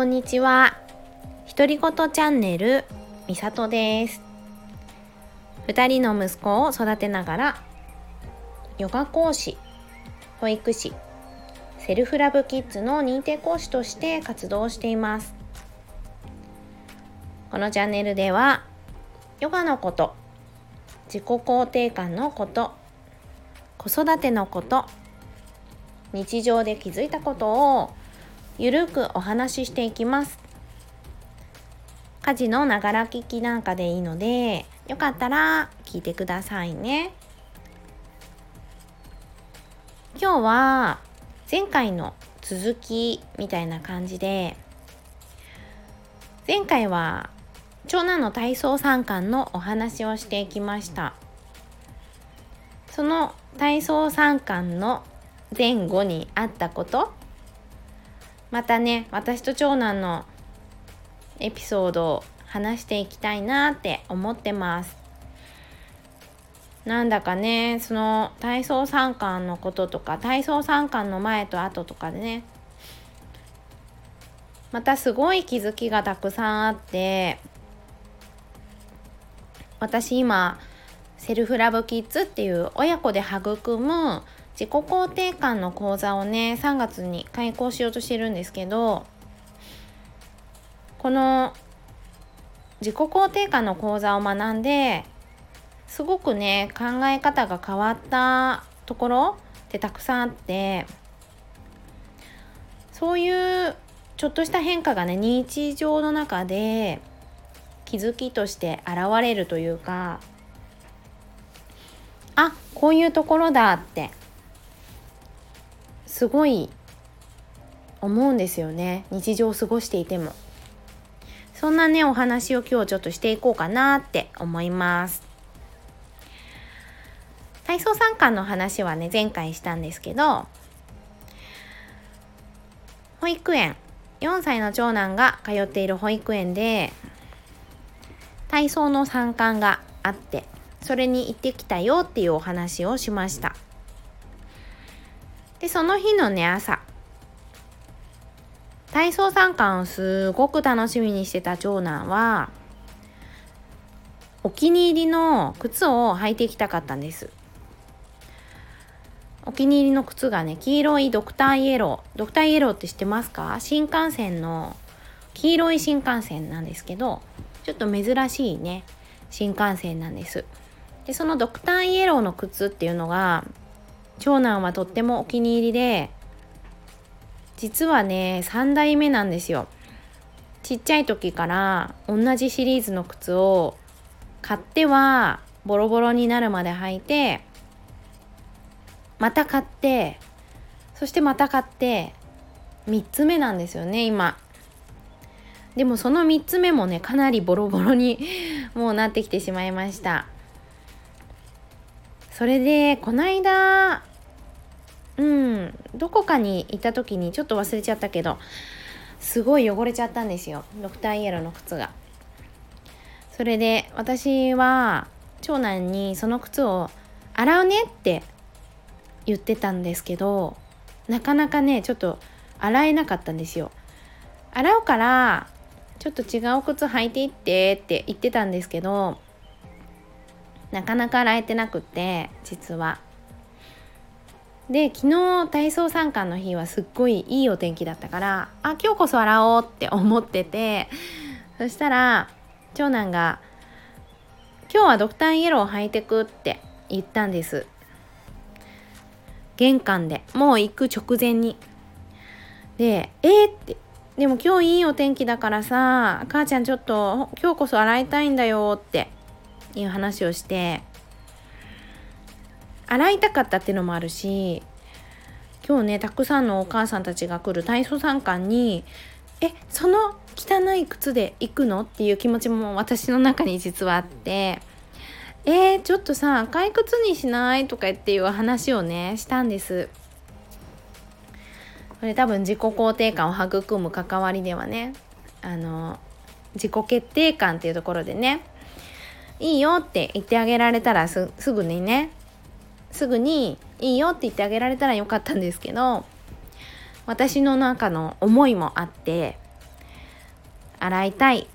こんにちは。独り言チャンネルみさとです。二人の息子を育てながらヨガ講師、保育士、セルフラブキッズの認定講師として活動しています。このチャンネルではヨガのこと、自己肯定感のこと、子育てのこと、日常で気づいたことをゆるくお話ししていきます。家事のながら聞きなんかでいいので、よかったら聞いてくださいね。今日は前回の続きみたいな感じで、前回は長男の体操参観のお話をしていきました。その体操参観の前後にあったことまたね私と長男のエピソードを話していきたいなって思ってます。なんだかねその体操参観のこととか体操参観の前と後とかでねまたすごい気づきがたくさんあって私今セルフラブキッズっていう親子で育む自己肯定感の講座をね3月に開講しようとしてるんですけどこの自己肯定感の講座を学んですごくね考え方が変わったところってたくさんあってそういうちょっとした変化がね日常の中で気づきとして現れるというかあこういうところだってすごい思うんですよね。日常を過ごしていても。そんなねお話を今日ちょっとしていこうかなって思います。体操参観の話はね前回したんですけど保育園。4歳の長男が通っている保育園で体操の参観があってそれに行ってきたよっていうお話をしました。でその日のね朝。体操参観をすごく楽しみにしてた長男はお気に入りの靴を履いていきたかったんです。お気に入りの靴がね黄色いドクターイエロー。ドクターイエローって知ってますか？新幹線の黄色い新幹線なんですけどちょっと珍しいね新幹線なんです。でそのドクターイエローの靴っていうのが長男はとってもお気に入りで実はね3代目なんですよ。ちっちゃい時から同じシリーズの靴を買ってはボロボロになるまで履いてまた買ってそしてまた買って3つ目なんですよね今。でもその3つ目もねかなりボロボロに もうなってきてしまいました。それでこの間うん。どこかに行った時にちょっと忘れちゃったけどすごい汚れちゃったんですよ。ドクターイエローの靴が。それで私は長男にその靴を洗うねって言ってたんですけどなかなかねちょっと洗えなかったんですよ。洗うからちょっと違う靴履いていってって言ってたんですけどなかなか洗えてなくって実は。で昨日体操参観の日はすっごいいいお天気だったからあ今日こそ洗おうって思っててそしたら長男が「今日はドクターイエロー履いてく」って言ったんです。玄関でもう行く直前に。で「えー、ってでも今日いいお天気だからさ母ちゃんちょっと今日こそ洗いたいんだよっていう話をして洗いたかったっていうのもあるし今日ねたくさんのお母さんたちが来る体操参観にえその汚い靴で行くの？っていう気持ちも私の中に実はあってえー、ちょっとさ赤い靴にしない？とかっていう話をねしたんです。これ多分自己肯定感を育む関わりではねあの自己決定感っていうところでねいいよって言ってあげられたらすぐにねすぐにいいよって言ってあげられたらよかったんですけど私の中の思いもあって洗いたい。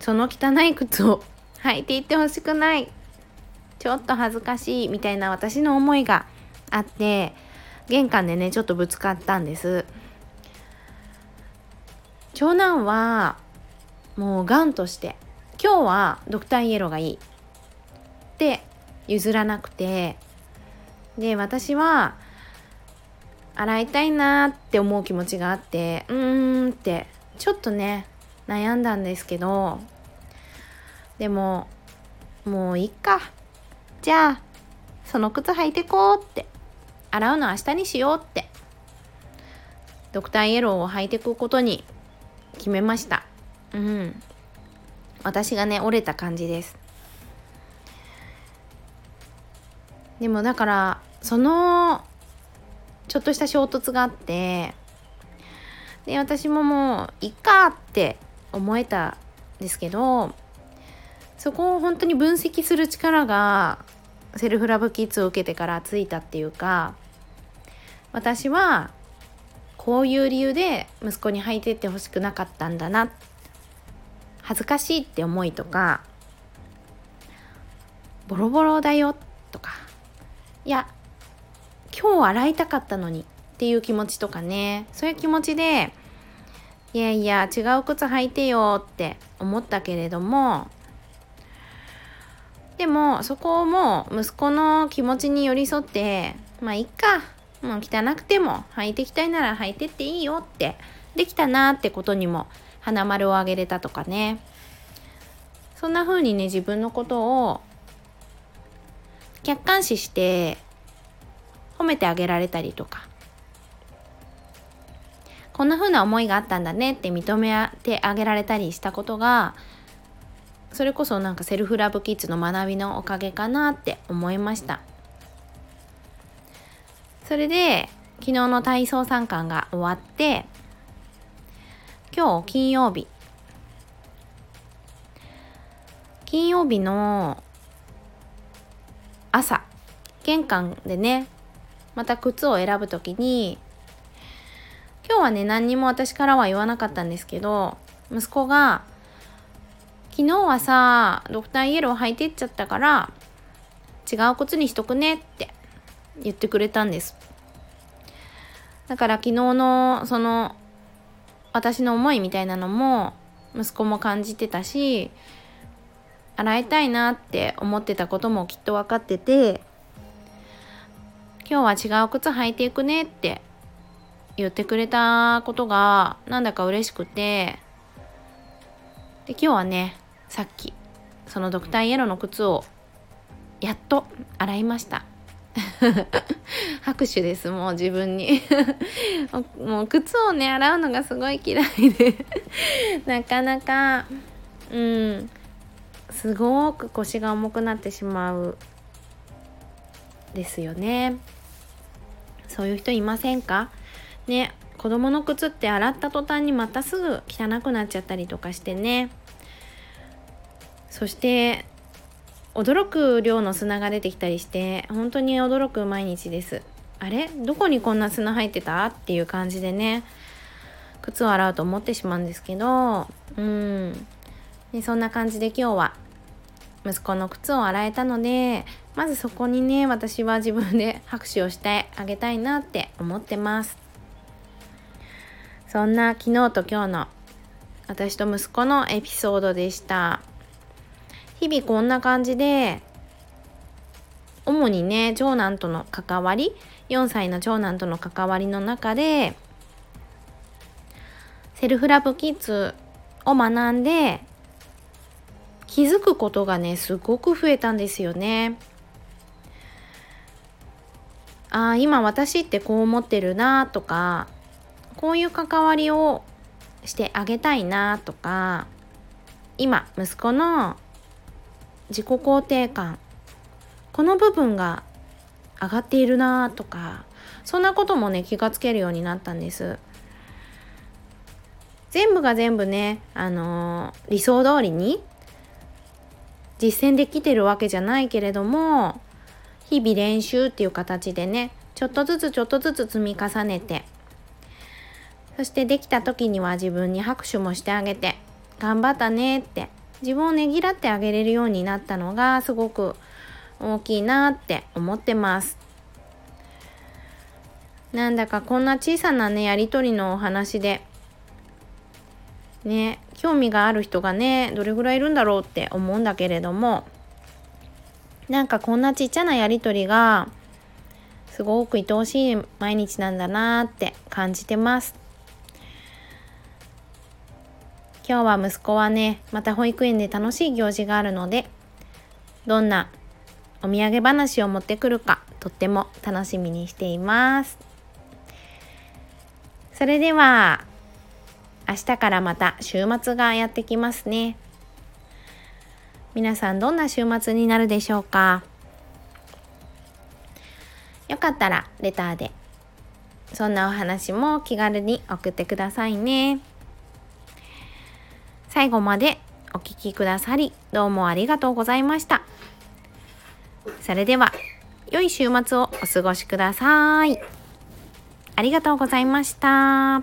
その汚い靴を履いていってほしくない。ちょっと恥ずかしいみたいな私の思いがあって玄関でねちょっとぶつかったんです。長男はもうがんとして今日はドクターイエローがいいって譲らなくてで私は洗いたいなって思う気持ちがあってうーんってちょっとね悩んだんですけどでももういっか。じゃあその靴履いてこうって。洗うの明日にしようって。ドクターイエローを履いていくことに決めました。うん。私がね折れた感じです。でもだからそのちょっとした衝突があってで私ももういっかって思えたんですけどそこを本当に分析する力がセルフラブキッズを受けてからついたっていうか私はこういう理由で息子に履いてってほしくなかったんだな恥ずかしいって思いとかボロボロだよとかいや今日洗いたかったのにっていう気持ちとかね。そういう気持ちでいやいや違う靴履いてよって思ったけれどもでもそこをもう息子の気持ちに寄り添ってまあいっか。もう汚くても履いてきたいなら履いてっていいよってできたなってことにも花丸をあげれたとかね。そんな風にね自分のことを客観視して褒めてあげられたりとか。こんな風な思いがあったんだねって認めてあげられたりしたことがそれこそなんかセルフラブキッズの学びのおかげかなって思いました。それで昨日の体操参観が終わって今日金曜日。金曜日の朝玄関でねまた靴を選ぶ時に今日はね何にも私からは言わなかったんですけど息子が「昨日はさドクターイエロー履いてっちゃったから違う靴にしとくね」って言ってくれたんです。だから昨日のその私の思いみたいなのも息子も感じてたし洗いたいなって思ってたこともきっと分かってて今日は違う靴履いていくねって言ってくれたことがなんだか嬉しくてで今日はねさっきそのドクターイエローの靴をやっと洗いました 拍手ですもう自分に もう靴をね洗うのがすごい嫌いで なかなかうんすごく腰が重くなってしまうですよね。そういう人いませんか？ね子供の靴って洗った途端にまたすぐ汚くなっちゃったりとかしてね。そして驚く量の砂が出てきたりして本当に驚く毎日です。あれ？どこにこんな砂入ってた？っていう感じでね靴を洗うと思ってしまうんですけど。うん。でそんな感じで今日は息子の靴を洗えたのでまずそこにね私は自分で拍手をしてあげたいなって思ってます。そんな昨日と今日の私と息子のエピソードでした。日々こんな感じで主にね長男との関わり4歳の長男との関わりの中でセルフラブキッズを学んで気づくことがねすごく増えたんですよね。ああ今私ってこう思ってるなとかこういう関わりをしてあげたいなとか今息子の自己肯定感この部分が上がっているなとかそんなこともね気がつけるようになったんです全部が全部ねあのー、理想通りに実践できてるわけじゃないけれども日々練習っていう形でねちょっとずつちょっとずつ積み重ねてそしてできた時には自分に拍手もしてあげて頑張ったねって自分をねぎらってあげれるようになったのがすごく大きいなって思ってます。なんだかこんな小さなねやり取りのお話でね興味がある人がねどれぐらいいるんだろうって思うんだけれどもなんかこんなちっちゃなやり取りがすごく愛おしい毎日なんだなって感じてます。今日は息子はねまた保育園で楽しい行事があるのでどんなお土産話を持ってくるかとっても楽しみにしています。それでは明日からまた週末がやってきますね。皆さんどんな週末になるでしょうか？よかったらレターでそんなお話も気軽に送ってくださいね。最後までお聴きくださりどうもありがとうございました。それでは良い週末をお過ごしください。ありがとうございました。